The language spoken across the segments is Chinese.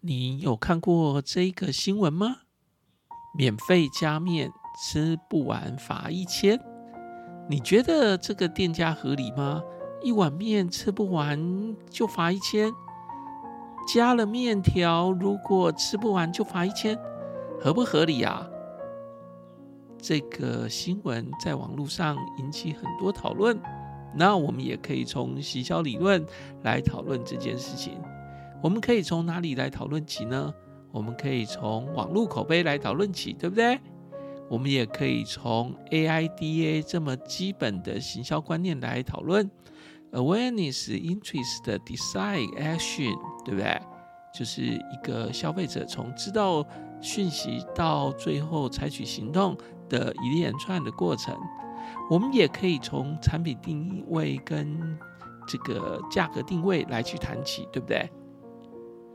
你有看过这个新闻吗？免费加面吃不完罚一千，你觉得这个店家合理吗？一碗面吃不完就罚一千，加了面条如果吃不完就罚一千，合不合理啊？这个新闻在网络上引起很多讨论，那我们也可以从行销理论来讨论这件事情。我们可以从哪里来讨论起呢？我们可以从网络口碑来讨论起，对不对？我们也可以从 AIDA 这么基本的行销观念来讨论，Awareness, Interest, Decide, Action，对不对？就是一个消费者从知道讯息到最后采取行动的一连串的过程。我们也可以从产品定位跟这个价格定位来去谈起，对不对？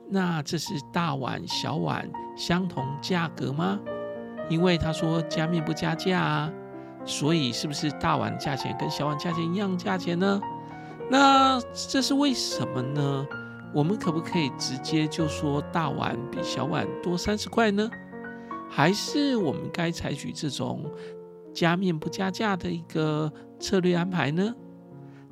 那这是大碗小碗相同价格吗？因为他说加面不加价啊，所以是不是大碗价钱跟小碗价钱一样价钱呢？那这是为什么呢？我们可不可以直接就说大碗比小碗多三十块呢？还是我们该采取这种加面不加价的一个策略安排呢？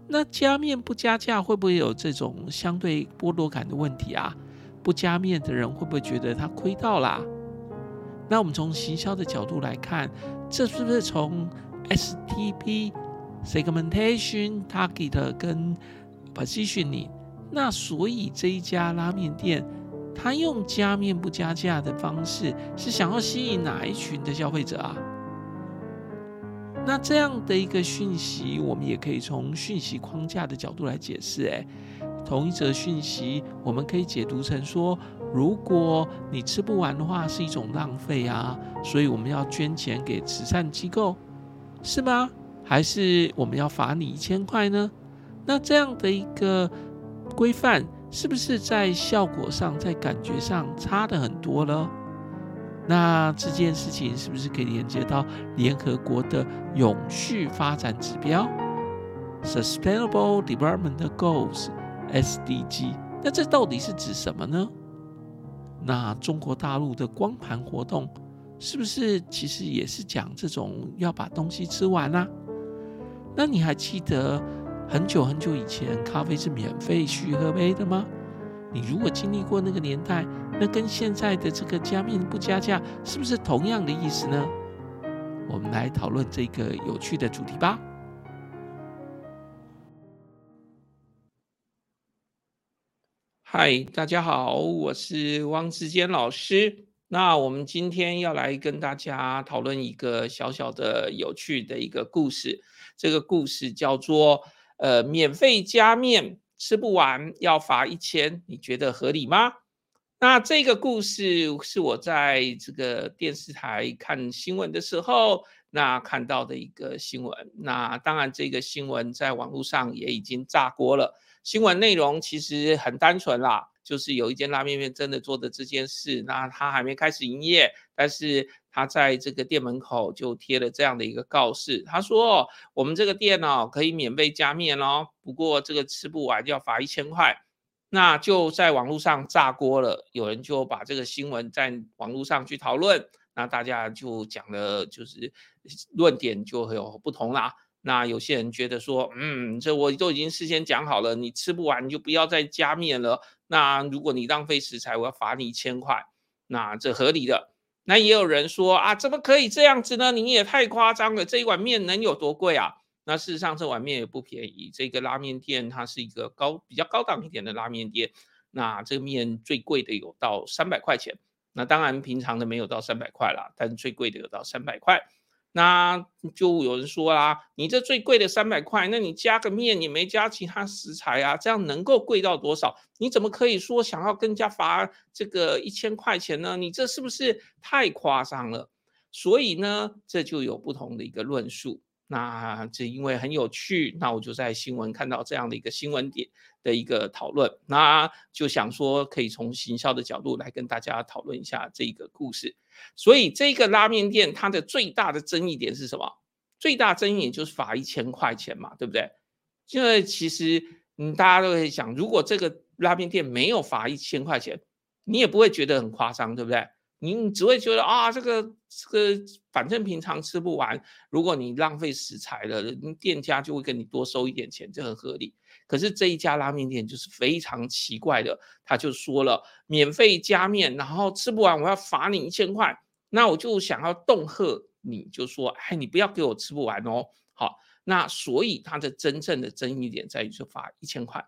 那加面不加价会不会有这种相对剥夺感的问题啊？不加面的人会不会觉得他亏到啦？那我们从行销的角度来看，这是不是从 STP segmentation target 跟 positioning？那所以这一家拉面店，他用加面不加价的方式，是想要吸引哪一群的消费者啊？那这样的一个讯息，我们也可以从讯息框架的角度来解释，诶。同一则讯息，我们可以解读成说：如果你吃不完的话，是一种浪费啊，所以我们要捐钱给慈善机构，是吗？还是我们要罚你一千块呢？那这样的一个规范，是不是在效果上、在感觉上差的很多了？那这件事情是不是可以连接到联合国的永续发展指标 （Sustainable Development Goals）？S D G，那这到底是指什么呢？那中国大陆的光盘活动是不是其实也是讲这种要把东西吃完啊？那你还记得很久很久以前咖啡是免费续喝杯的吗？你如果经历过那个年代，那跟现在的这个加面不加价是不是同样的意思呢？我们来讨论这个有趣的主题吧。嗨，大家好，我是汪志坚老师。那我们今天要来跟大家讨论一个小小的有趣的一个故事。这个故事叫做“呃，免费加面吃不完要罚一千”，你觉得合理吗？那这个故事是我在这个电视台看新闻的时候，那看到的一个新闻。那当然，这个新闻在网络上也已经炸锅了。新闻内容其实很单纯啦，就是有一间拉面面真的做的这件事，那他还没开始营业，但是他在这个店门口就贴了这样的一个告示，他说我们这个店哦可以免费加面哦，不过这个吃不完就要罚一千块，那就在网络上炸锅了，有人就把这个新闻在网络上去讨论，那大家就讲了，就是论点就有不同啦。那有些人觉得说，嗯，这我都已经事先讲好了，你吃不完你就不要再加面了。那如果你浪费食材，我要罚你一千块，那这合理的。那也有人说啊，怎么可以这样子呢？你也太夸张了，这一碗面能有多贵啊？那事实上这碗面也不便宜，这个拉面店它是一个高比较高档一点的拉面店，那这个面最贵的有到三百块钱。那当然平常的没有到三百块啦，但最贵的有到三百块。那就有人说啦，你这最贵的三百块，那你加个面，你没加其他食材啊，这样能够贵到多少？你怎么可以说想要更加罚这个一千块钱呢？你这是不是太夸张了？所以呢，这就有不同的一个论述。那这因为很有趣，那我就在新闻看到这样的一个新闻点的一个讨论，那就想说可以从行销的角度来跟大家讨论一下这个故事。所以这个拉面店它的最大的争议点是什么？最大争议点就是罚一千块钱嘛，对不对？因为其实嗯，大家都会想，如果这个拉面店没有罚一千块钱，你也不会觉得很夸张，对不对？你只会觉得啊，这个这个反正平常吃不完，如果你浪费食材了，店家就会跟你多收一点钱，这很合理。可是这一家拉面店就是非常奇怪的，他就说了免费加面，然后吃不完我要罚你一千块。那我就想要恫吓你，就说哎，你不要给我吃不完哦。好，那所以他的真正的争议点在于就罚一千块。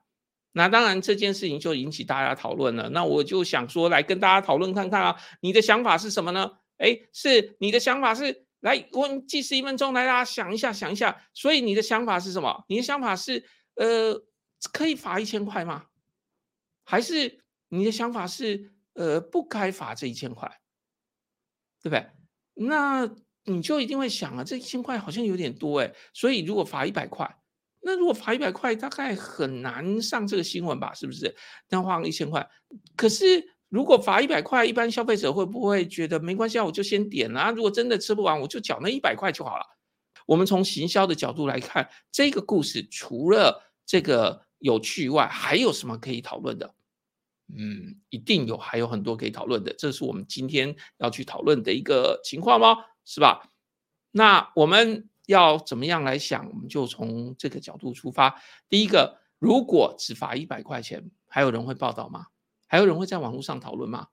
那当然，这件事情就引起大家讨论了。那我就想说，来跟大家讨论看看啊，你的想法是什么呢？哎，是你的想法是来，我计时一分钟，来大家想一下，想一下。所以你的想法是什么？你的想法是，呃，可以罚一千块吗？还是你的想法是，呃，不该罚这一千块，对不对？那你就一定会想啊，这一千块好像有点多哎，所以如果罚一百块。那如果罚一百块，大概很难上这个新闻吧？是不是？那花一千块。可是如果罚一百块，一般消费者会不会觉得没关系啊？我就先点啊。如果真的吃不完，我就缴那一百块就好了。我们从行销的角度来看，这个故事除了这个有趣外，还有什么可以讨论的？嗯，一定有，还有很多可以讨论的。这是我们今天要去讨论的一个情况吗？是吧？那我们。要怎么样来想？我们就从这个角度出发。第一个，如果只罚一百块钱，还有人会报道吗？还有人会在网络上讨论吗？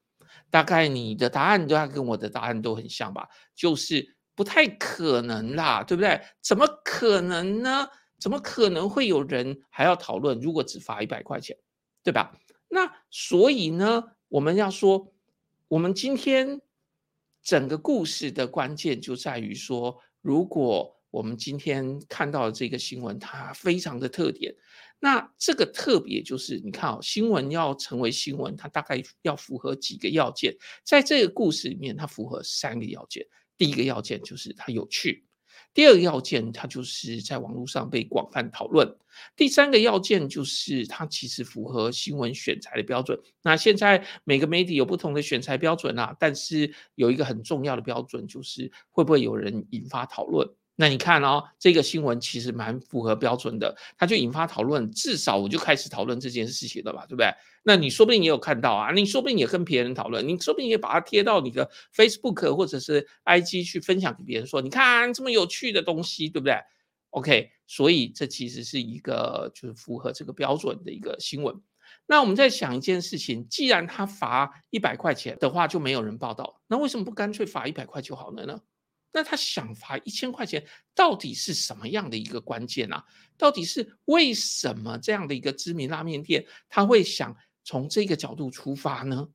大概你的答案都要跟我的答案都很像吧？就是不太可能啦，对不对？怎么可能呢？怎么可能会有人还要讨论？如果只罚一百块钱，对吧？那所以呢，我们要说，我们今天整个故事的关键就在于说，如果我们今天看到的这个新闻，它非常的特点。那这个特别就是，你看哦，新闻要成为新闻，它大概要符合几个要件。在这个故事里面，它符合三个要件。第一个要件就是它有趣；第二个要件，它就是在网络上被广泛讨论；第三个要件就是它其实符合新闻选材的标准。那现在每个媒体有不同的选材标准啊，但是有一个很重要的标准，就是会不会有人引发讨论。那你看哦，这个新闻其实蛮符合标准的，它就引发讨论，至少我就开始讨论这件事情了吧，对不对？那你说不定也有看到啊，你说不定也跟别人讨论，你说不定也把它贴到你的 Facebook 或者是 IG 去分享给别人，说你看这么有趣的东西，对不对？OK，所以这其实是一个就是符合这个标准的一个新闻。那我们在想一件事情，既然他罚一百块钱的话，就没有人报道，那为什么不干脆罚一百块就好了呢？那他想罚一千块钱，到底是什么样的一个关键啊？到底是为什么这样的一个知名拉面店，他会想从这个角度出发呢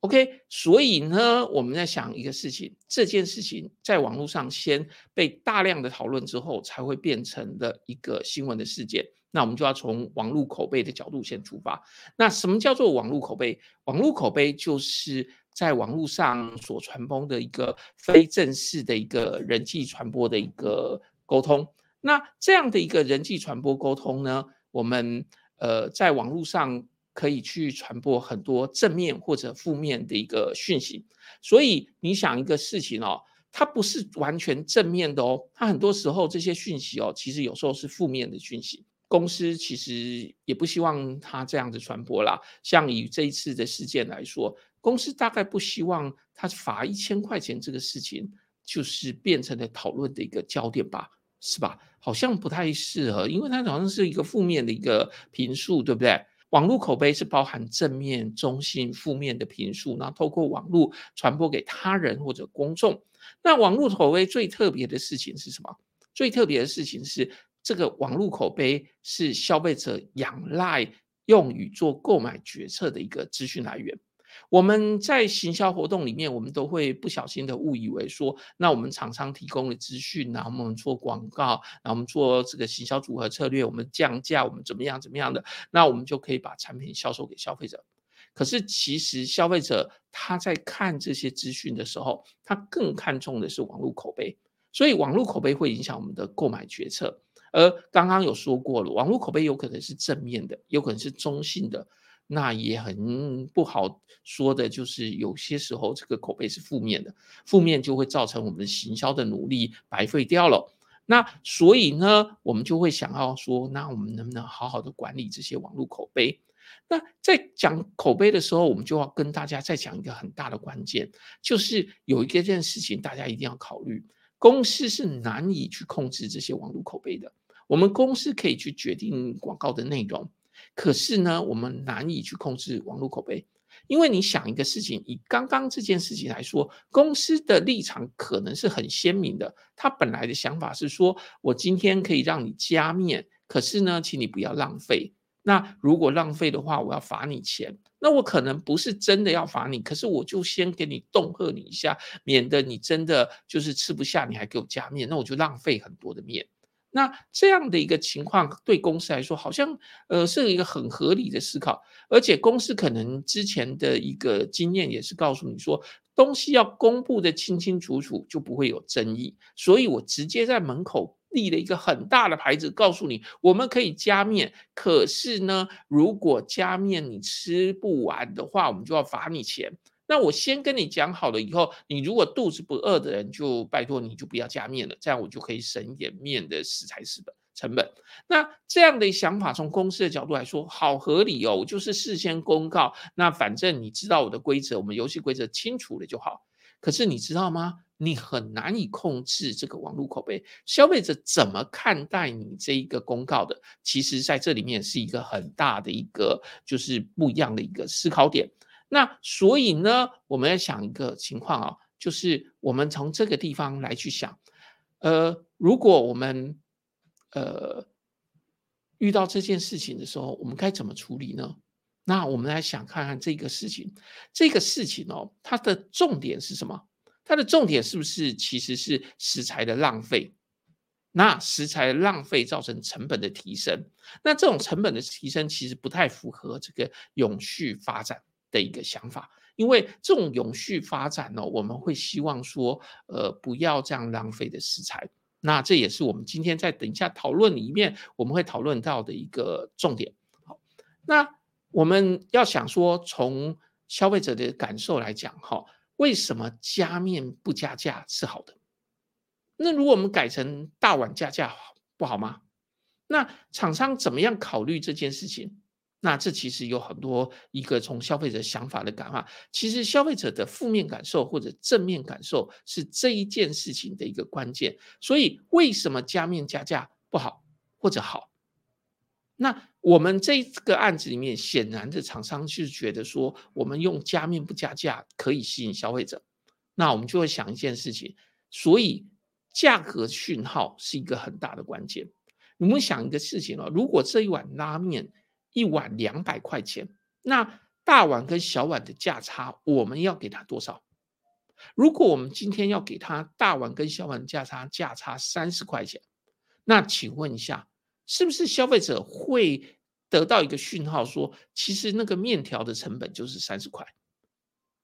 ？OK，所以呢，我们在想一个事情，这件事情在网络上先被大量的讨论之后，才会变成的一个新闻的事件。那我们就要从网络口碑的角度先出发。那什么叫做网络口碑？网络口碑就是。在网络上所传播的一个非正式的一个人际传播的一个沟通，那这样的一个人际传播沟通呢，我们呃在网络上可以去传播很多正面或者负面的一个讯息。所以你想一个事情哦，它不是完全正面的哦，它很多时候这些讯息哦，其实有时候是负面的讯息。公司其实也不希望它这样子传播啦。像以这一次的事件来说。公司大概不希望他罚一千块钱这个事情，就是变成了讨论的一个焦点吧，是吧？好像不太适合，因为它好像是一个负面的一个评述，对不对？网络口碑是包含正面、中性、负面的评述，然后透过网络传播给他人或者公众。那网络口碑最特别的事情是什么？最特别的事情是，这个网络口碑是消费者仰赖用于做购买决策的一个资讯来源。我们在行销活动里面，我们都会不小心的误以为说，那我们厂商提供的资讯，然后我们做广告，然后我们做这个行销组合策略，我们降价，我们怎么样怎么样的，那我们就可以把产品销售给消费者。可是其实消费者他在看这些资讯的时候，他更看重的是网络口碑，所以网络口碑会影响我们的购买决策。而刚刚有说过了，网络口碑有可能是正面的，有可能是中性的。那也很不好说的，就是有些时候这个口碑是负面的，负面就会造成我们行销的努力白费掉了。那所以呢，我们就会想要说，那我们能不能好好的管理这些网络口碑？那在讲口碑的时候，我们就要跟大家再讲一个很大的关键，就是有一个件事情大家一定要考虑：公司是难以去控制这些网络口碑的。我们公司可以去决定广告的内容，可是呢，我们难以去控制网络口碑。因为你想一个事情，以刚刚这件事情来说，公司的立场可能是很鲜明的。他本来的想法是说，我今天可以让你加面，可是呢，请你不要浪费。那如果浪费的话，我要罚你钱。那我可能不是真的要罚你，可是我就先给你恫吓你一下，免得你真的就是吃不下，你还给我加面，那我就浪费很多的面。那这样的一个情况对公司来说，好像呃是一个很合理的思考，而且公司可能之前的一个经验也是告诉你说，东西要公布的清清楚楚，就不会有争议。所以我直接在门口立了一个很大的牌子，告诉你我们可以加面，可是呢，如果加面你吃不完的话，我们就要罚你钱。那我先跟你讲好了，以后你如果肚子不饿的人，就拜托你就不要加面了，这样我就可以省一点面的食材成本成本。那这样的想法从公司的角度来说，好合理哦，我就是事先公告，那反正你知道我的规则，我们游戏规则清楚了就好。可是你知道吗？你很难以控制这个网络口碑，消费者怎么看待你这一个公告的？其实在这里面是一个很大的一个就是不一样的一个思考点。那所以呢，我们要想一个情况啊，就是我们从这个地方来去想，呃，如果我们呃遇到这件事情的时候，我们该怎么处理呢？那我们来想看看这个事情，这个事情哦，它的重点是什么？它的重点是不是其实是食材的浪费？那食材浪费造成成本的提升，那这种成本的提升其实不太符合这个永续发展。的一个想法，因为这种永续发展呢，我们会希望说，呃，不要这样浪费的食材。那这也是我们今天在等一下讨论里面我们会讨论到的一个重点。好，那我们要想说，从消费者的感受来讲，哈，为什么加面不加价是好的？那如果我们改成大碗加价不好吗？那厂商怎么样考虑这件事情？那这其实有很多一个从消费者想法的感化，其实消费者的负面感受或者正面感受是这一件事情的一个关键。所以为什么加面加价不好或者好？那我们这个案子里面，显然的厂商是觉得说，我们用加面不加价可以吸引消费者。那我们就会想一件事情，所以价格讯号是一个很大的关键。我们想一个事情哦，如果这一碗拉面。一碗两百块钱，那大碗跟小碗的价差，我们要给他多少？如果我们今天要给他大碗跟小碗价差价差三十块钱，那请问一下，是不是消费者会得到一个讯号，说其实那个面条的成本就是三十块，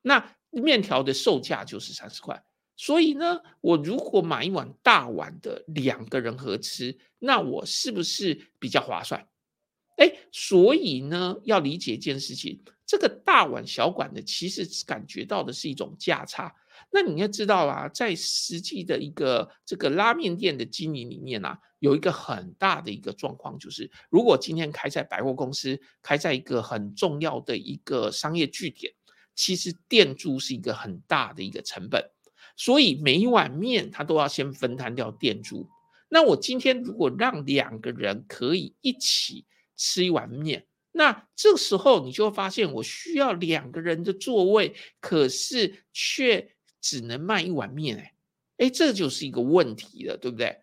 那面条的售价就是三十块，所以呢，我如果买一碗大碗的两个人合吃，那我是不是比较划算？哎，所以呢，要理解一件事情，这个大碗小碗的，其实感觉到的是一种价差。那你要知道啊，在实际的一个这个拉面店的经营里面啊，有一个很大的一个状况，就是如果今天开在百货公司，开在一个很重要的一个商业据点，其实店租是一个很大的一个成本，所以每一碗面它都要先分摊掉店租。那我今天如果让两个人可以一起。吃一碗面，那这时候你就会发现，我需要两个人的座位，可是却只能卖一碗面，哎，哎，这就是一个问题了，对不对？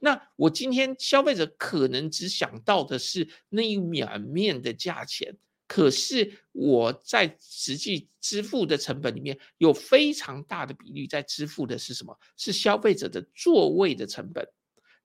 那我今天消费者可能只想到的是那一碗面的价钱，可是我在实际支付的成本里面，有非常大的比例在支付的是什么？是消费者的座位的成本。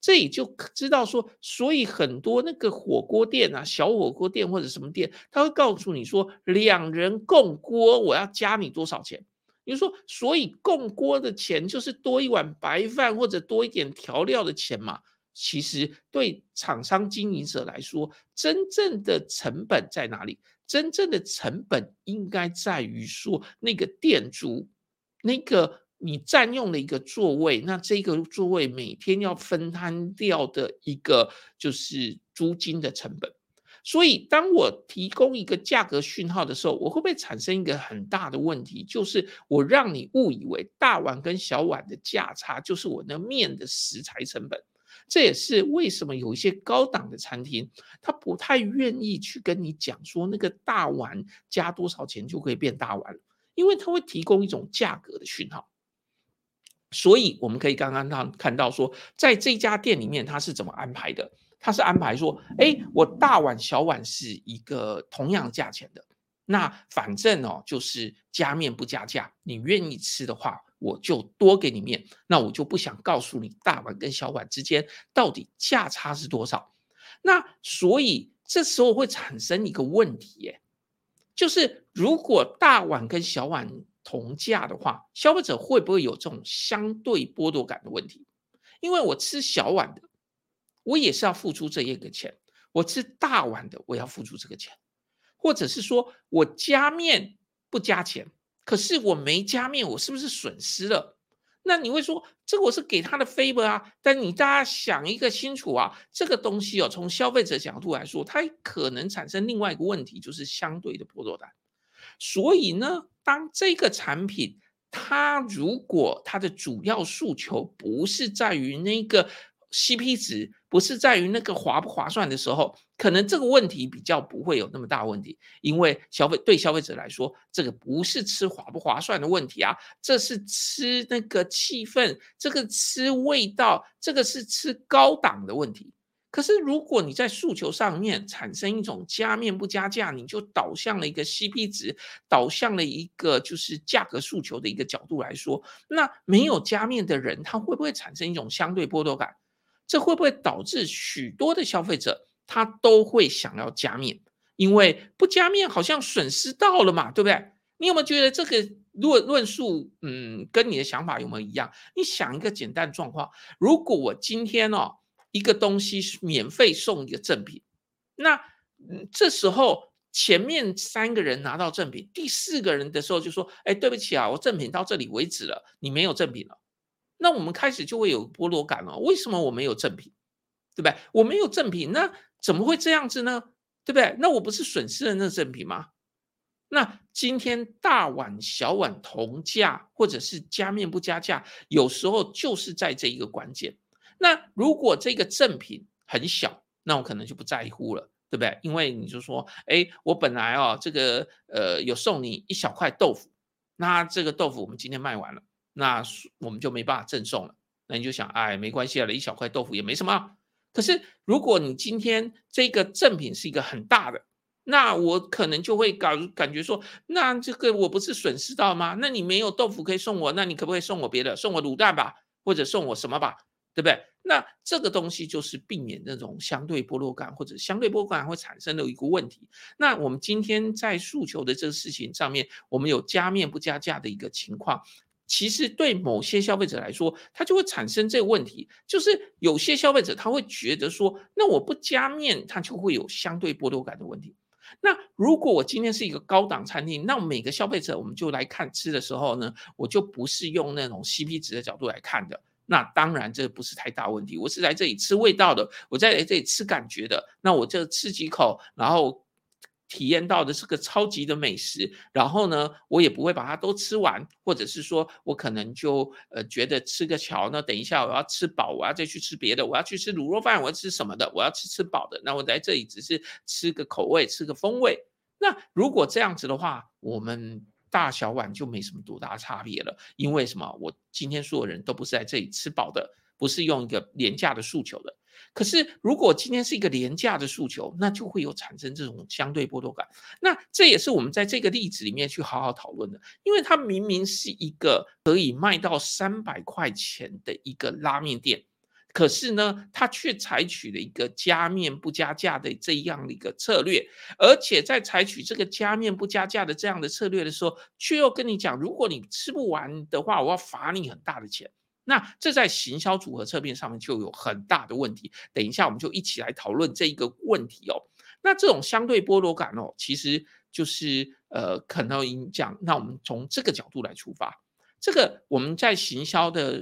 这也就知道说，所以很多那个火锅店啊，小火锅店或者什么店，他会告诉你说，两人共锅，我要加你多少钱？你说，所以共锅的钱就是多一碗白饭或者多一点调料的钱嘛？其实对厂商经营者来说，真正的成本在哪里？真正的成本应该在于说那个店主那个。你占用了一个座位，那这个座位每天要分摊掉的一个就是租金的成本，所以，当我提供一个价格讯号的时候，我会不会产生一个很大的问题？就是我让你误以为大碗跟小碗的价差就是我那面的食材成本。这也是为什么有一些高档的餐厅，他不太愿意去跟你讲说那个大碗加多少钱就可以变大碗，因为他会提供一种价格的讯号。所以我们可以刚刚看看到说，在这家店里面他是怎么安排的？他是安排说，哎，我大碗小碗是一个同样价钱的，那反正哦就是加面不加价，你愿意吃的话。我就多给你面，那我就不想告诉你大碗跟小碗之间到底价差是多少。那所以这时候会产生一个问题，耶，就是如果大碗跟小碗同价的话，消费者会不会有这种相对剥夺感的问题？因为我吃小碗的，我也是要付出这一个钱；我吃大碗的，我要付出这个钱，或者是说我加面不加钱。可是我没加面，我是不是损失了？那你会说这个我是给他的 favor 啊？但你大家想一个清楚啊，这个东西哦，从消费者角度来说，它可能产生另外一个问题，就是相对的剥夺感。所以呢，当这个产品它如果它的主要诉求不是在于那个。CP 值不是在于那个划不划算的时候，可能这个问题比较不会有那么大问题，因为消费对消费者来说，这个不是吃划不划算的问题啊，这是吃那个气氛，这个吃味道，这个是吃高档的问题。可是如果你在诉求上面产生一种加面不加价，你就导向了一个 CP 值，导向了一个就是价格诉求的一个角度来说，那没有加面的人，他会不会产生一种相对剥夺感？这会不会导致许多的消费者他都会想要加面？因为不加面好像损失到了嘛，对不对？你有没有觉得这个论论述，嗯，跟你的想法有没有一样？你想一个简单状况：如果我今天哦一个东西免费送一个赠品，那这时候前面三个人拿到赠品，第四个人的时候就说：“哎，对不起啊，我赠品到这里为止了，你没有赠品了。”那我们开始就会有剥夺感了。为什么我没有赠品，对不对？我没有赠品，那怎么会这样子呢？对不对？那我不是损失了那赠品吗？那今天大碗小碗同价，或者是加面不加价，有时候就是在这一个关键。那如果这个赠品很小，那我可能就不在乎了，对不对？因为你就说，哎，我本来哦，这个呃有送你一小块豆腐，那这个豆腐我们今天卖完了。那我们就没办法赠送了。那你就想，哎，没关系啊，一小块豆腐也没什么。可是如果你今天这个赠品是一个很大的，那我可能就会感感觉说，那这个我不是损失到吗？那你没有豆腐可以送我，那你可不可以送我别的？送我卤蛋吧，或者送我什么吧，对不对？那这个东西就是避免那种相对剥落感或者相对剥落感会产生的一个问题。那我们今天在诉求的这个事情上面，我们有加面不加价的一个情况。其实对某些消费者来说，他就会产生这个问题，就是有些消费者他会觉得说，那我不加面，他就会有相对剥夺感的问题。那如果我今天是一个高档餐厅，那每个消费者我们就来看吃的时候呢，我就不是用那种 CP 值的角度来看的。那当然这不是太大问题，我是来这里吃味道的，我在这里吃感觉的，那我就吃几口，然后。体验到的是个超级的美食，然后呢，我也不会把它都吃完，或者是说我可能就呃觉得吃个桥呢，等一下我要吃饱，我要再去吃别的，我要去吃卤肉饭，我要吃什么的，我要吃吃饱的，那我在这里只是吃个口味，吃个风味。那如果这样子的话，我们大小碗就没什么多大差别了，因为什么？我今天所有人都不是在这里吃饱的，不是用一个廉价的诉求的。可是，如果今天是一个廉价的诉求，那就会有产生这种相对剥夺感。那这也是我们在这个例子里面去好好讨论的，因为它明明是一个可以卖到三百块钱的一个拉面店，可是呢，他却采取了一个加面不加价的这样的一个策略，而且在采取这个加面不加价的这样的策略的时候，却又跟你讲，如果你吃不完的话，我要罚你很大的钱。那这在行销组合侧面上面就有很大的问题。等一下，我们就一起来讨论这一个问题哦。那这种相对剥夺感哦，其实就是呃，可能影响。那我们从这个角度来出发，这个我们在行销的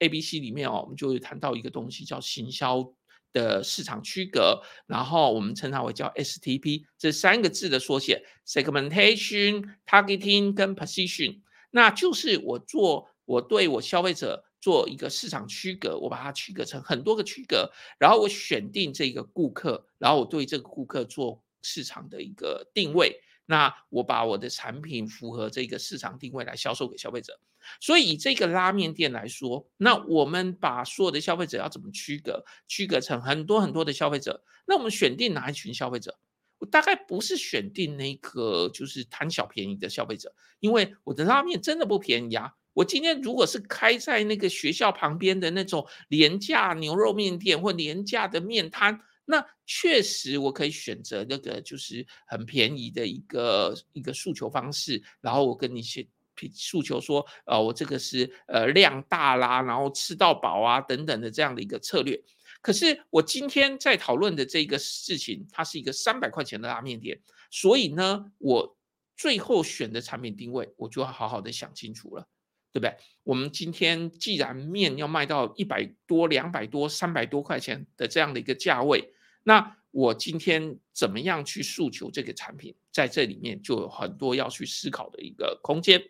A B C 里面哦，我们就会谈到一个东西叫行销的市场区隔，然后我们称它为叫 STP 这三个字的缩写：segmentation、targeting 跟 position。那就是我做我对我消费者做一个市场区隔，我把它区隔成很多个区隔，然后我选定这个顾客，然后我对这个顾客做市场的一个定位。那我把我的产品符合这个市场定位来销售给消费者，所以以这个拉面店来说，那我们把所有的消费者要怎么区隔？区隔成很多很多的消费者。那我们选定哪一群消费者？我大概不是选定那个就是贪小便宜的消费者，因为我的拉面真的不便宜啊。我今天如果是开在那个学校旁边的那种廉价牛肉面店或廉价的面摊。那确实，我可以选择那个就是很便宜的一个一个诉求方式，然后我跟你去诉求说，呃，我这个是呃量大啦，然后吃到饱啊等等的这样的一个策略。可是我今天在讨论的这个事情，它是一个三百块钱的拉面店，所以呢，我最后选的产品定位，我就要好好的想清楚了，对不对？我们今天既然面要卖到一百多、两百多、三百多块钱的这样的一个价位。那我今天怎么样去诉求这个产品，在这里面就有很多要去思考的一个空间。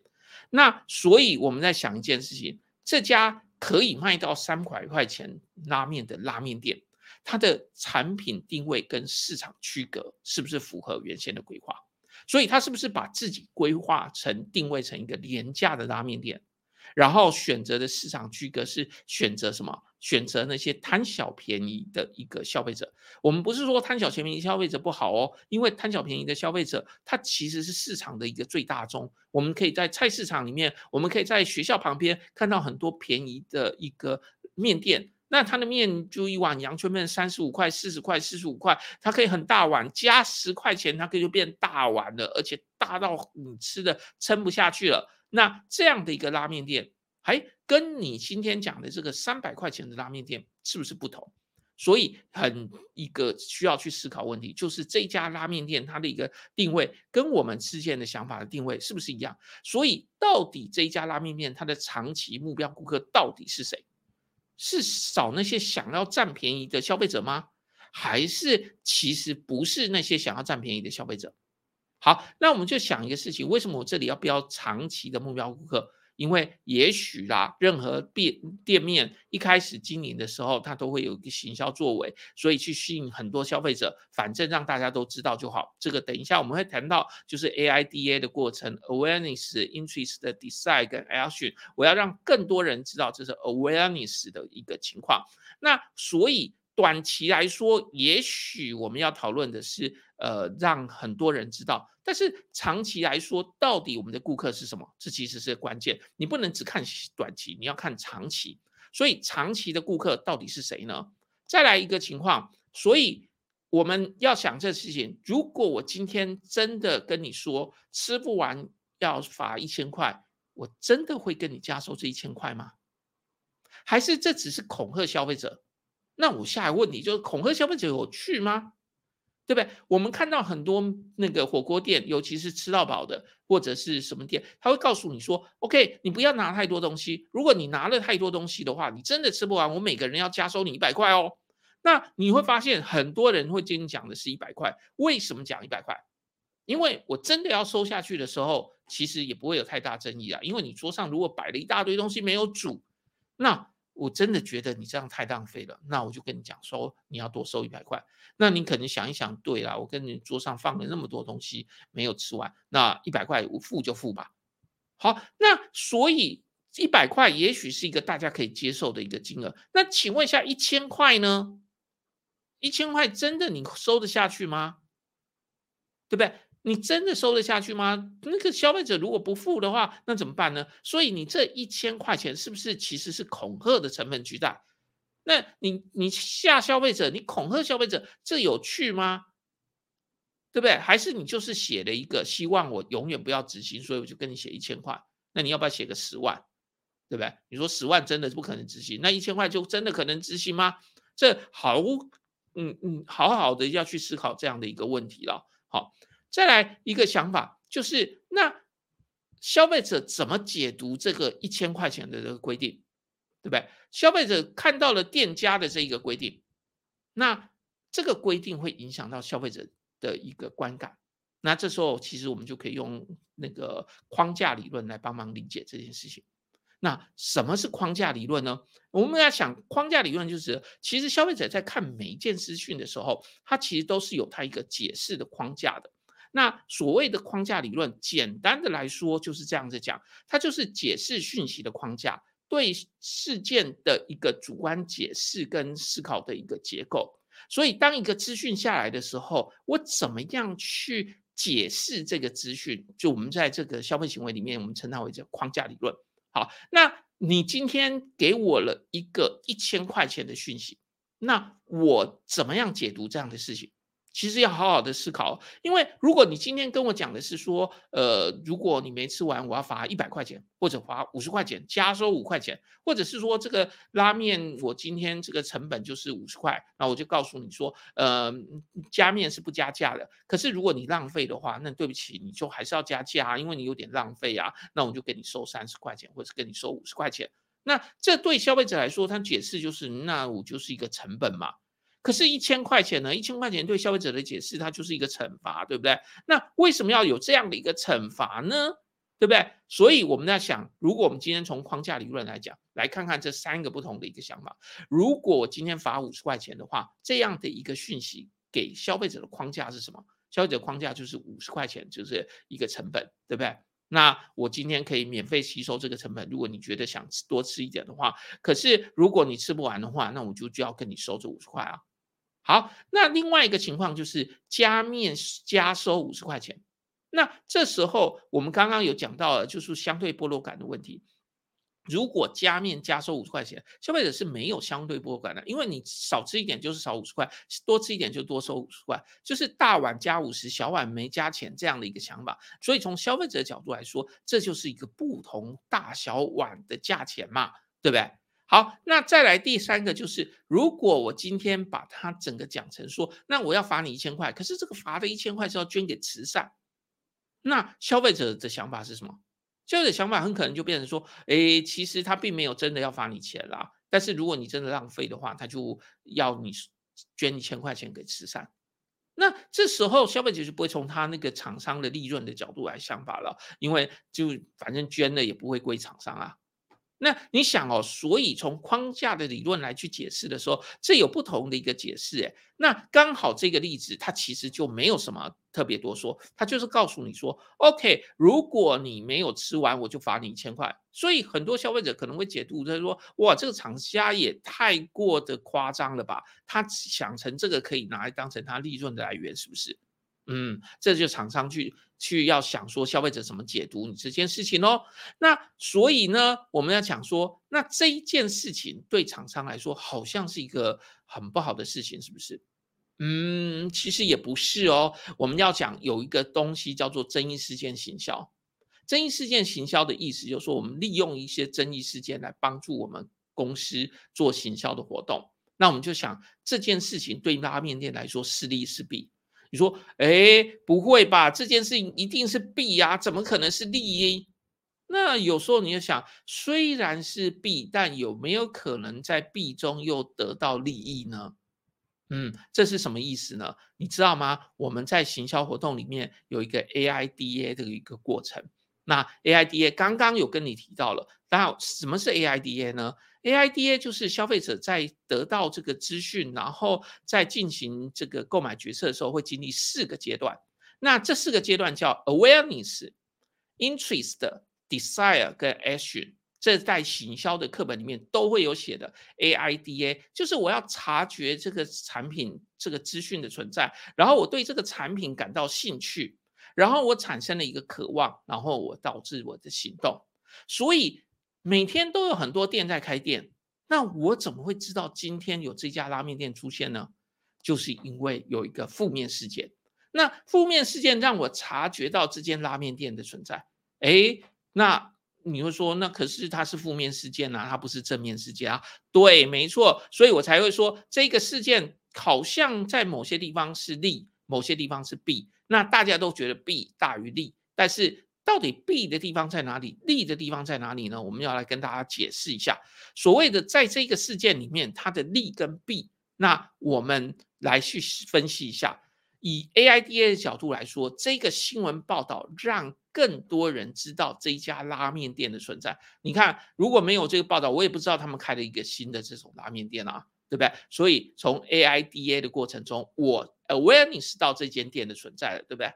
那所以我们在想一件事情：这家可以卖到三百块钱拉面的拉面店，它的产品定位跟市场区隔是不是符合原先的规划？所以它是不是把自己规划成定位成一个廉价的拉面店？然后选择的市场区隔是选择什么？选择那些贪小便宜的一个消费者。我们不是说贪小便宜消费者不好哦，因为贪小便宜的消费者，他其实是市场的一个最大宗。我们可以在菜市场里面，我们可以在学校旁边看到很多便宜的一个面店。那它的面就一碗阳春面三十五块、四十块、四十五块，它可以很大碗，加十块钱，它可以就变大碗了，而且大到你吃的撑不下去了。那这样的一个拉面店，还跟你今天讲的这个三百块钱的拉面店是不是不同？所以很一个需要去思考问题，就是这家拉面店它的一个定位跟我们之前的想法的定位是不是一样？所以到底这一家拉面店它的长期目标顾客到底是谁？是找那些想要占便宜的消费者吗？还是其实不是那些想要占便宜的消费者？好，那我们就想一个事情，为什么我这里要标长期的目标顾客？因为也许啦，任何店店面一开始经营的时候，它都会有一个行销作为，所以去吸引很多消费者，反正让大家都知道就好。这个等一下我们会谈到，就是 AIDA 的过程，Awareness、Interest、Decide 跟 Action，我要让更多人知道这是 Awareness 的一个情况。那所以。短期来说，也许我们要讨论的是，呃，让很多人知道。但是长期来说，到底我们的顾客是什么？这其实是关键。你不能只看短期，你要看长期。所以长期的顾客到底是谁呢？再来一个情况，所以我们要想这事情。如果我今天真的跟你说吃不完要罚一千块，我真的会跟你加收这一千块吗？还是这只是恐吓消费者？那我下一个问题就是恐吓消费者有趣吗？对不对？我们看到很多那个火锅店，尤其是吃到饱的或者是什么店，他会告诉你说：“OK，你不要拿太多东西。如果你拿了太多东西的话，你真的吃不完，我每个人要加收你一百块哦。”那你会发现很多人会跟你讲的是一百块。为什么讲一百块？因为我真的要收下去的时候，其实也不会有太大争议啊。因为你桌上如果摆了一大堆东西没有煮，那。我真的觉得你这样太浪费了，那我就跟你讲说，你要多收一百块。那你可能想一想，对啦，我跟你桌上放了那么多东西没有吃完，那一百块我付就付吧。好，那所以一百块也许是一个大家可以接受的一个金额。那请问一下，一千块呢？一千块真的你收得下去吗？对不对？你真的收得下去吗？那个消费者如果不付的话，那怎么办呢？所以你这一千块钱是不是其实是恐吓的成分巨大？那你你吓消费者，你恐吓消费者，这有趣吗？对不对？还是你就是写了一个希望我永远不要执行，所以我就跟你写一千块？那你要不要写个十万？对不对？你说十万真的是不可能执行，那一千块就真的可能执行吗？这好，嗯嗯，好好的要去思考这样的一个问题了。好。再来一个想法，就是那消费者怎么解读这个一千块钱的这个规定，对不对？消费者看到了店家的这一个规定，那这个规定会影响到消费者的一个观感。那这时候其实我们就可以用那个框架理论来帮忙理解这件事情。那什么是框架理论呢？我们要想框架理论就是，其实消费者在看每一件资讯的时候，它其实都是有它一个解释的框架的。那所谓的框架理论，简单的来说就是这样子讲，它就是解释讯息的框架，对事件的一个主观解释跟思考的一个结构。所以，当一个资讯下来的时候，我怎么样去解释这个资讯？就我们在这个消费行为里面，我们称它为叫框架理论。好，那你今天给我了一个一千块钱的讯息，那我怎么样解读这样的事情？其实要好好的思考，因为如果你今天跟我讲的是说，呃，如果你没吃完，我要罚一百块钱，或者罚五十块钱，加收五块钱，或者是说这个拉面我今天这个成本就是五十块，那我就告诉你说，呃，加面是不加价的。可是如果你浪费的话，那对不起，你就还是要加价，因为你有点浪费啊，那我就给你收三十块钱，或者是给你收五十块钱。那这对消费者来说，他解释就是，那我就是一个成本嘛。可是，一千块钱呢？一千块钱对消费者的解释，它就是一个惩罚，对不对？那为什么要有这样的一个惩罚呢？对不对？所以我们在想，如果我们今天从框架理论来讲，来看看这三个不同的一个想法。如果我今天罚五十块钱的话，这样的一个讯息给消费者的框架是什么？消费者框架就是五十块钱就是一个成本，对不对？那我今天可以免费吸收这个成本。如果你觉得想吃多吃一点的话，可是如果你吃不完的话，那我就就要跟你收这五十块啊。好，那另外一个情况就是加面加收五十块钱。那这时候我们刚刚有讲到了，就是相对剥落感的问题。如果加面加收五十块钱，消费者是没有相对剥落感的，因为你少吃一点就是少五十块，多吃一点就多收五十块，就是大碗加五十，小碗没加钱这样的一个想法。所以从消费者角度来说，这就是一个不同大小碗的价钱嘛，对不对？好，那再来第三个就是，如果我今天把它整个讲成说，那我要罚你一千块，可是这个罚的一千块是要捐给慈善，那消费者的想法是什么？消费者想法很可能就变成说，诶，其实他并没有真的要罚你钱啦，但是如果你真的浪费的话，他就要你捐一千块钱给慈善。那这时候消费者就不会从他那个厂商的利润的角度来想法了，因为就反正捐了也不会归厂商啊。那你想哦，所以从框架的理论来去解释的时候，这有不同的一个解释，诶，那刚好这个例子它其实就没有什么特别多说，它就是告诉你说，OK，如果你没有吃完，我就罚你一千块。所以很多消费者可能会解读，他说，哇，这个厂家也太过的夸张了吧？他想成这个可以拿来当成他利润的来源，是不是？嗯，这就厂商去去要想说消费者怎么解读你这件事情哦。那所以呢，我们要讲说，那这一件事情对厂商来说好像是一个很不好的事情，是不是？嗯，其实也不是哦。我们要讲有一个东西叫做争议事件行销。争议事件行销的意思就是说，我们利用一些争议事件来帮助我们公司做行销的活动。那我们就想这件事情对拉面店来说是利是弊？你说，哎，不会吧？这件事情一定是弊呀，怎么可能是利？那有时候你就想，虽然是弊，但有没有可能在弊中又得到利益呢？嗯，这是什么意思呢？你知道吗？我们在行销活动里面有一个 AIDA 的一个过程。那 AIDA 刚刚有跟你提到了，那什么是 AIDA 呢？AIDA 就是消费者在得到这个资讯，然后在进行这个购买决策的时候，会经历四个阶段。那这四个阶段叫 awareness、interest、desire 跟 action。这在行销的课本里面都会有写的。AIDA 就是我要察觉这个产品这个资讯的存在，然后我对这个产品感到兴趣，然后我产生了一个渴望，然后我导致我的行动。所以。每天都有很多店在开店，那我怎么会知道今天有这家拉面店出现呢？就是因为有一个负面事件，那负面事件让我察觉到这间拉面店的存在。哎，那你会说，那可是它是负面事件啊，它不是正面事件啊？对，没错，所以我才会说这个事件好像在某些地方是利，某些地方是弊。那大家都觉得弊大于利，但是。到底弊的地方在哪里？利的地方在哪里呢？我们要来跟大家解释一下。所谓的在这个事件里面，它的利跟弊，那我们来去分析一下，以 AIDA 的角度来说，这个新闻报道让更多人知道这一家拉面店的存在。你看，如果没有这个报道，我也不知道他们开了一个新的这种拉面店啊，对不对？所以从 AIDA 的过程中，我 awareness 到这间店的存在了，对不对？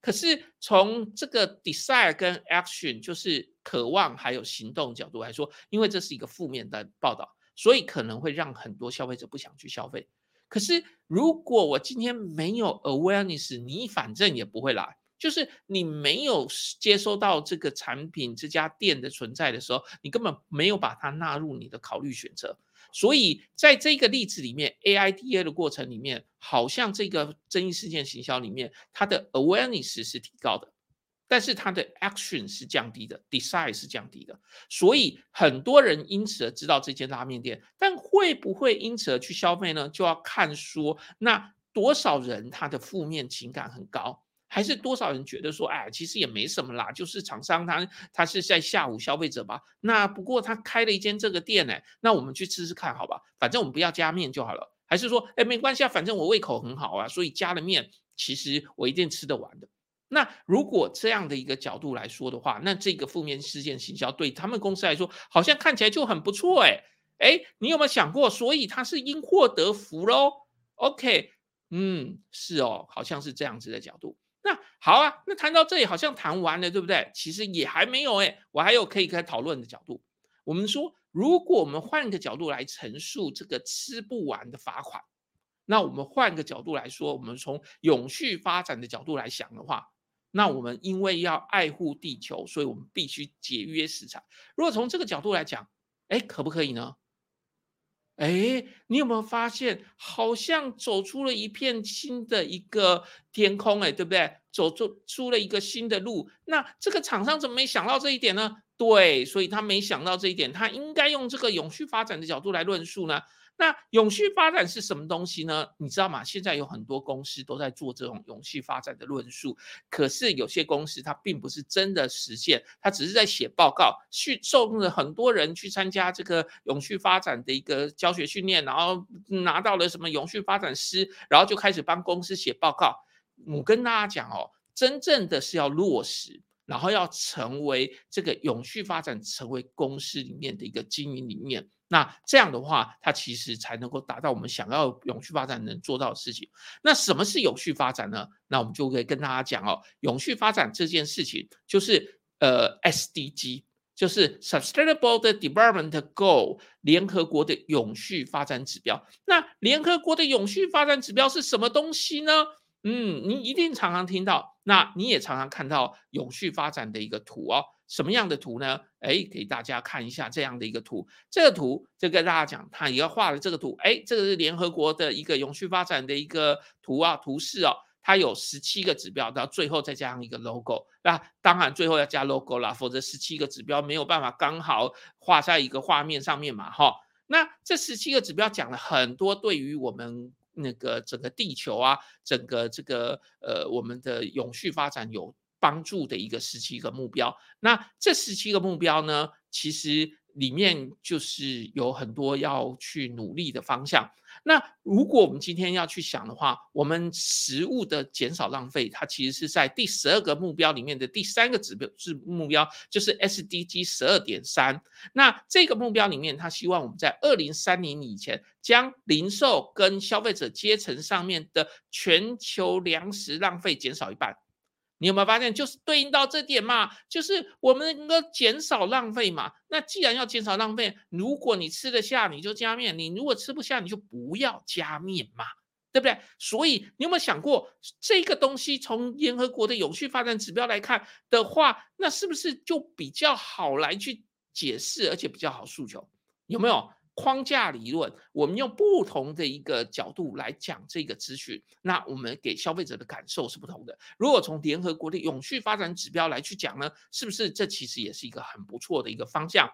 可是从这个 desire 跟 action，就是渴望还有行动角度来说，因为这是一个负面的报道，所以可能会让很多消费者不想去消费。可是如果我今天没有 awareness，你反正也不会来。就是你没有接收到这个产品这家店的存在的时候，你根本没有把它纳入你的考虑选择。所以在这个例子里面，AIDA 的过程里面，好像这个争议事件行销里面，它的 awareness 是提高的，但是它的 action 是降低的，desire 是降低的。所以很多人因此而知道这间拉面店，但会不会因此而去消费呢？就要看说那多少人他的负面情感很高。还是多少人觉得说，哎，其实也没什么啦，就是厂商他他是在吓唬消费者吧？那不过他开了一间这个店呢，那我们去吃吃看好吧，反正我们不要加面就好了。还是说，哎，没关系啊，反正我胃口很好啊，所以加了面，其实我一定吃得完的。那如果这样的一个角度来说的话，那这个负面事件行销对他们公司来说，好像看起来就很不错哎哎，你有没有想过，所以他是因祸得福喽？OK，嗯，是哦，好像是这样子的角度。那好啊，那谈到这里好像谈完了，对不对？其实也还没有哎，我还有可以跟讨论的角度。我们说，如果我们换个角度来陈述这个吃不完的罚款，那我们换个角度来说，我们从永续发展的角度来想的话，那我们因为要爱护地球，所以我们必须节约食材。如果从这个角度来讲，哎，可不可以呢？哎，你有没有发现，好像走出了一片新的一个天空？哎，对不对？走出出了一个新的路。那这个厂商怎么没想到这一点呢？对，所以他没想到这一点，他应该用这个永续发展的角度来论述呢。那永续发展是什么东西呢？你知道吗？现在有很多公司都在做这种永续发展的论述，可是有些公司它并不是真的实现，它只是在写报告，去送了很多人去参加这个永续发展的一个教学训练，然后拿到了什么永续发展师，然后就开始帮公司写报告。我跟大家讲哦，真正的是要落实。然后要成为这个永续发展，成为公司里面的一个经营理念。那这样的话，它其实才能够达到我们想要永续发展能做到的事情。那什么是永续发展呢？那我们就可以跟大家讲哦，永续发展这件事情就是呃 SDG，就是 Sustainable Development Goal，联合国的永续发展指标。那联合国的永续发展指标是什么东西呢？嗯，你一定常常听到，那你也常常看到永续发展的一个图哦。什么样的图呢？哎，给大家看一下这样的一个图。这个图就跟大家讲，他也要画了这个图。哎，这个是联合国的一个永续发展的一个图啊，图示哦。它有十七个指标，到最后再加上一个 logo。那当然最后要加 logo 啦，否则十七个指标没有办法刚好画在一个画面上面嘛，哈。那这十七个指标讲了很多对于我们。那个整个地球啊，整个这个呃，我们的永续发展有帮助的一个十七个目标。那这十七个目标呢，其实。里面就是有很多要去努力的方向。那如果我们今天要去想的话，我们食物的减少浪费，它其实是在第十二个目标里面的第三个指标是目标，就是 SDG 十二点三。那这个目标里面，它希望我们在二零三零以前，将零售跟消费者阶层上面的全球粮食浪费减少一半。你有没有发现，就是对应到这点嘛？就是我们能够减少浪费嘛？那既然要减少浪费，如果你吃得下，你就加面；你如果吃不下，你就不要加面嘛，对不对？所以你有没有想过，这个东西从联合国的永续发展指标来看的话，那是不是就比较好来去解释，而且比较好诉求？有没有？框架理论，我们用不同的一个角度来讲这个资讯，那我们给消费者的感受是不同的。如果从联合国的永续发展指标来去讲呢，是不是这其实也是一个很不错的一个方向？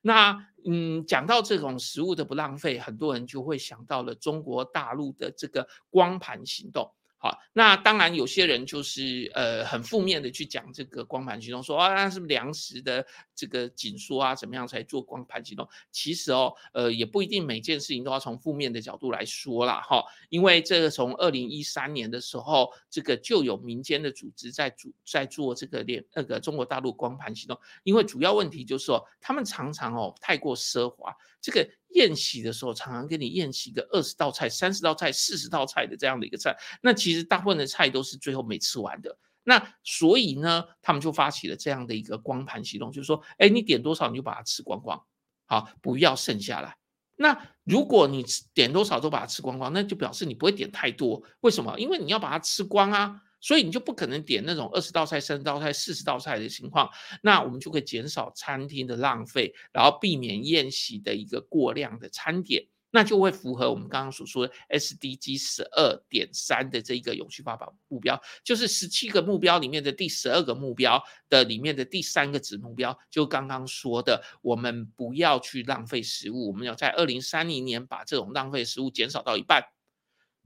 那嗯，讲到这种食物的不浪费，很多人就会想到了中国大陆的这个光盘行动。好，那当然有些人就是呃很负面的去讲这个光盘行动，说啊那是不是粮食的这个紧缩啊，怎么样才做光盘行动？其实哦，呃也不一定每件事情都要从负面的角度来说啦，哈，因为这个从二零一三年的时候，这个就有民间的组织在主在做这个连那个中国大陆光盘行动，因为主要问题就是哦，他们常常哦太过奢华，这个。宴席的时候，常常给你宴席个二十道菜、三十道菜、四十道菜的这样的一个菜，那其实大部分的菜都是最后没吃完的。那所以呢，他们就发起了这样的一个光盘行动，就是说，哎，你点多少你就把它吃光光，好，不要剩下来。那如果你点多少都把它吃光光，那就表示你不会点太多。为什么？因为你要把它吃光啊。所以你就不可能点那种二十道菜、三十道菜、四十道菜的情况，那我们就可以减少餐厅的浪费，然后避免宴席的一个过量的餐点，那就会符合我们刚刚所说的 SDG 十二点三的这一个永续发展目标，就是十七个目标里面的第十二个目标的里面的第三个子目标，就刚刚说的，我们不要去浪费食物，我们要在二零三零年把这种浪费食物减少到一半。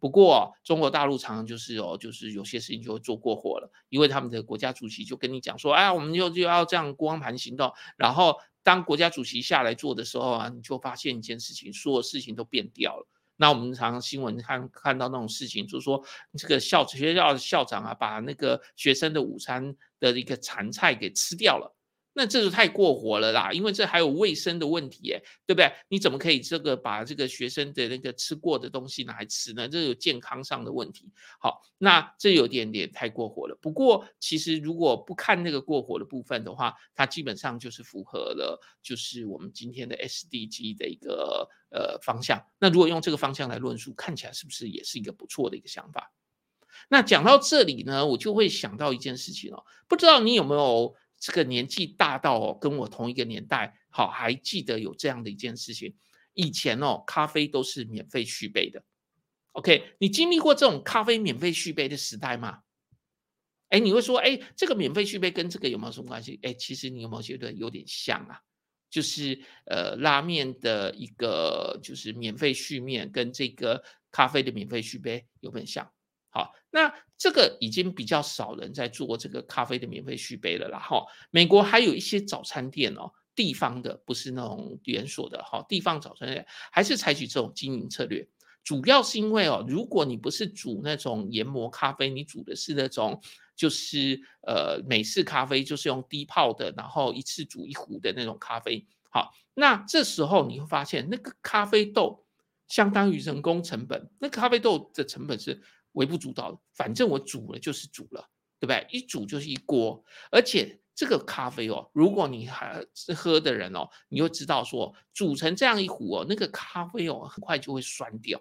不过，中国大陆常常就是哦，就是有些事情就会做过火了，因为他们的国家主席就跟你讲说，哎，我们就就要这样光盘行动。然后，当国家主席下来做的时候啊，你就发现一件事情，所有事情都变掉了。那我们常常新闻看看到那种事情，就是说这个校学校校长啊，把那个学生的午餐的一个残菜给吃掉了。那这就太过火了啦，因为这还有卫生的问题，耶，对不对？你怎么可以这个把这个学生的那个吃过的东西拿来吃呢？这有健康上的问题。好，那这有点点太过火了。不过，其实如果不看那个过火的部分的话，它基本上就是符合了，就是我们今天的 SDG 的一个呃方向。那如果用这个方向来论述，看起来是不是也是一个不错的一个想法？那讲到这里呢，我就会想到一件事情哦，不知道你有没有？这个年纪大到哦，跟我同一个年代，好还记得有这样的一件事情。以前哦，咖啡都是免费续杯的。OK，你经历过这种咖啡免费续杯的时代吗？哎，你会说，哎，这个免费续杯跟这个有没有什么关系？哎，其实你有没有觉得有点像啊？就是呃，拉面的一个就是免费续面，跟这个咖啡的免费续杯有点像。好，那这个已经比较少人在做这个咖啡的免费续杯了啦。哈，美国还有一些早餐店哦，地方的不是那种连锁的，哈，地方早餐店还是采取这种经营策略。主要是因为哦，如果你不是煮那种研磨咖啡，你煮的是那种就是呃美式咖啡，就是用低泡的，然后一次煮一壶的那种咖啡。好，那这时候你会发现那个咖啡豆相当于人工成本，那咖啡豆的成本是。微不足道，反正我煮了就是煮了，对不对？一煮就是一锅，而且这个咖啡哦，如果你还是喝的人哦，你就知道说煮成这样一壶哦，那个咖啡哦很快就会酸掉，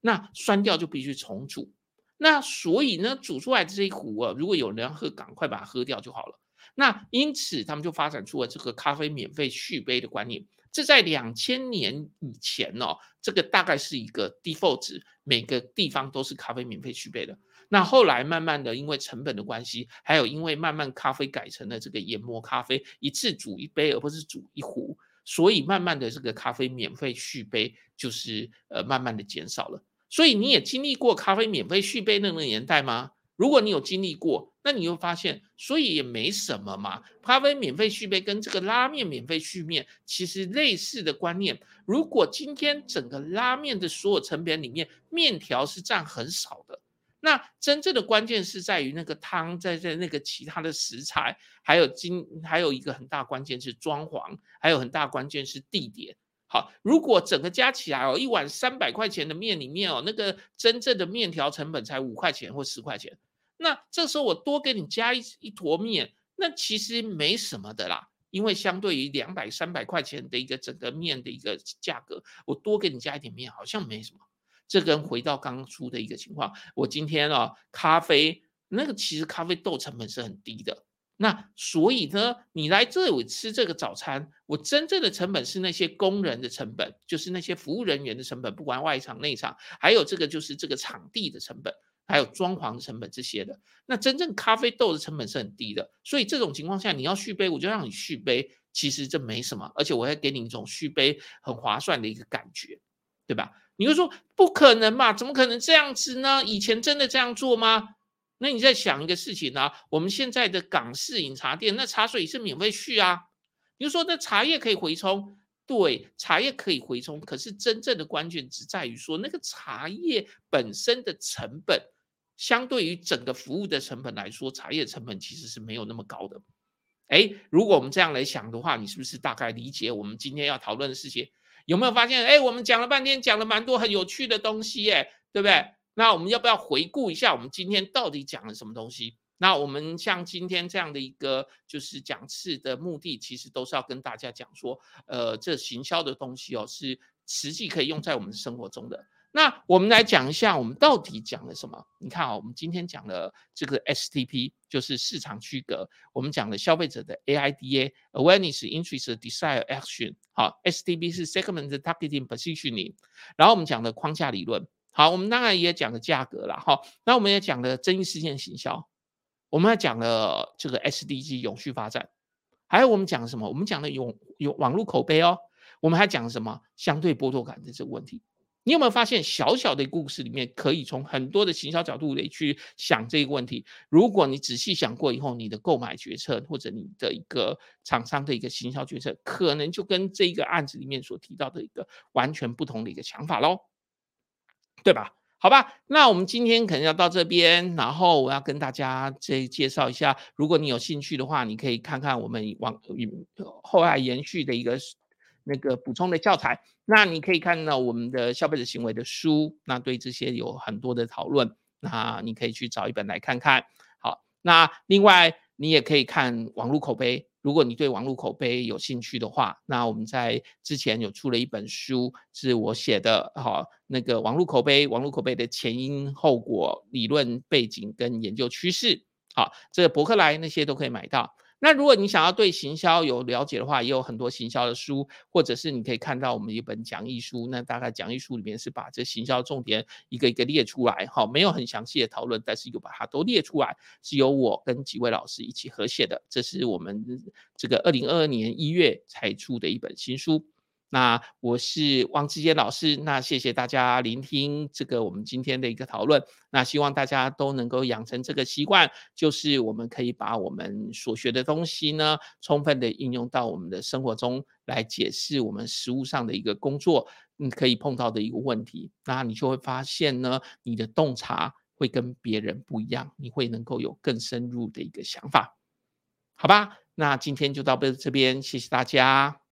那酸掉就必须重煮，那所以呢，煮出来的这一壶啊，如果有人要喝，赶快把它喝掉就好了。那因此他们就发展出了这个咖啡免费续杯的观念。这在两千年以前哦，这个大概是一个 default，每个地方都是咖啡免费续杯的。那后来慢慢的，因为成本的关系，还有因为慢慢咖啡改成了这个研磨咖啡，一次煮一杯而不是煮一壶，所以慢慢的这个咖啡免费续杯就是呃慢慢的减少了。所以你也经历过咖啡免费续杯那个年代吗？如果你有经历过，那你会发现，所以也没什么嘛。咖啡免费续杯跟这个拉面免费续面其实类似的观念。如果今天整个拉面的所有成本里面，面条是占很少的，那真正的关键是在于那个汤，在在那个其他的食材，还有今还有一个很大关键是装潢，还有很大关键是地点。好，如果整个加起来哦，一碗三百块钱的面里面哦，那个真正的面条成本才五块钱或十块钱。那这时候我多给你加一一坨面，那其实没什么的啦，因为相对于两百三百块钱的一个整个面的一个价格，我多给你加一点面好像没什么。这跟回到刚出的一个情况，我今天啊咖啡那个其实咖啡豆成本是很低的，那所以呢你来这里吃这个早餐，我真正的成本是那些工人的成本，就是那些服务人员的成本，不管外场内场，还有这个就是这个场地的成本。还有装潢的成本这些的，那真正咖啡豆的成本是很低的，所以这种情况下你要续杯，我就让你续杯，其实这没什么，而且我会给你一种续杯很划算的一个感觉，对吧？你会说不可能嘛？怎么可能这样子呢？以前真的这样做吗？那你在想一个事情呢？我们现在的港式饮茶店，那茶水是免费续啊。你说那茶叶可以回冲？对，茶叶可以回冲，可是真正的关键只在于说，那个茶叶本身的成本，相对于整个服务的成本来说，茶叶成本其实是没有那么高的。哎，如果我们这样来想的话，你是不是大概理解我们今天要讨论的事情？有没有发现？哎，我们讲了半天，讲了蛮多很有趣的东西，耶，对不对？那我们要不要回顾一下我们今天到底讲了什么东西？那我们像今天这样的一个就是讲次的目的，其实都是要跟大家讲说，呃，这行销的东西哦，是实际可以用在我们生活中的。那我们来讲一下，我们到底讲了什么？你看啊，我们今天讲了这个 STP，就是市场区隔；我们讲了消费者的 AIDA，Awareness, Interest, Desire, Action。好，STP 是 Segment Targeting Positioning。然后我们讲的框架理论。好，我们当然也讲了价格了。哈，那我们也讲了争议事件行销。我们还讲了这个 SDG 永续发展，还有我们讲什么？我们讲的有有网络口碑哦。我们还讲什么相对剥夺感的这个问题？你有没有发现，小小的故事里面可以从很多的行销角度来去想这个问题？如果你仔细想过以后，你的购买决策或者你的一个厂商的一个行销决策，可能就跟这一个案子里面所提到的一个完全不同的一个想法喽，对吧？好吧，那我们今天可能要到这边，然后我要跟大家这介绍一下，如果你有兴趣的话，你可以看看我们往后来延续的一个那个补充的教材。那你可以看到我们的消费者行为的书，那对这些有很多的讨论，那你可以去找一本来看看。好，那另外你也可以看网络口碑。如果你对网络口碑有兴趣的话，那我们在之前有出了一本书，是我写的，好，那个网络口碑，网络口碑的前因后果、理论背景跟研究趋势，好，这个博客来那些都可以买到。那如果你想要对行销有了解的话，也有很多行销的书，或者是你可以看到我们一本讲义书。那大概讲义书里面是把这行销重点一个一个列出来，哈，没有很详细的讨论，但是有把它都列出来，是由我跟几位老师一起合写的。这是我们这个二零二二年一月才出的一本新书。那我是汪志坚老师，那谢谢大家聆听这个我们今天的一个讨论。那希望大家都能够养成这个习惯，就是我们可以把我们所学的东西呢，充分的应用到我们的生活中来解释我们实务上的一个工作，嗯，可以碰到的一个问题。那你就会发现呢，你的洞察会跟别人不一样，你会能够有更深入的一个想法，好吧？那今天就到这这边，谢谢大家。